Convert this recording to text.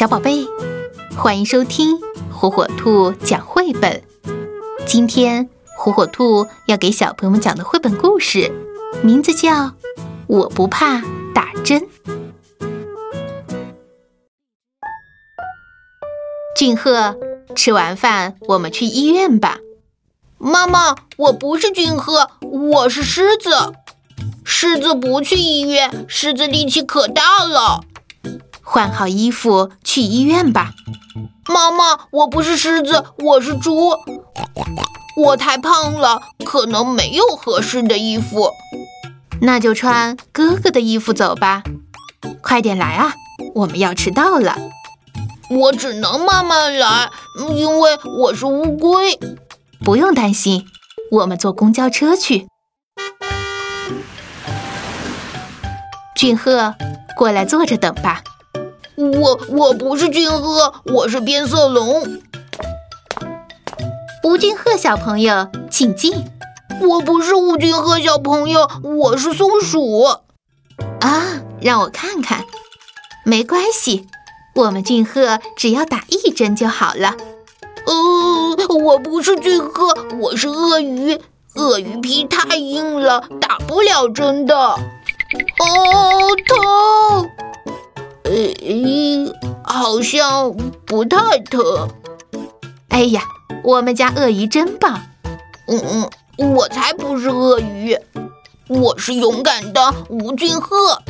小宝贝，欢迎收听火火兔讲绘本。今天火火兔要给小朋友们讲的绘本故事，名字叫《我不怕打针》。俊赫，吃完饭我们去医院吧。妈妈，我不是俊赫，我是狮子。狮子不去医院，狮子力气可大了。换好衣服去医院吧。妈妈，我不是狮子，我是猪。我太胖了，可能没有合适的衣服。那就穿哥哥的衣服走吧。快点来啊，我们要迟到了。我只能慢慢来，因为我是乌龟。不用担心，我们坐公交车去。俊赫，过来坐着等吧。我我不是俊鹤，我是变色龙。吴俊鹤小朋友，请进。我不是吴俊鹤小朋友，我是松鼠。啊，让我看看。没关系，我们俊鹤只要打一针就好了。呃，我不是俊鹤，我是鳄鱼。鳄鱼皮太硬了，打不了针的。哦，好像不太疼。哎呀，我们家鳄鱼真棒。嗯嗯，我才不是鳄鱼，我是勇敢的吴俊赫。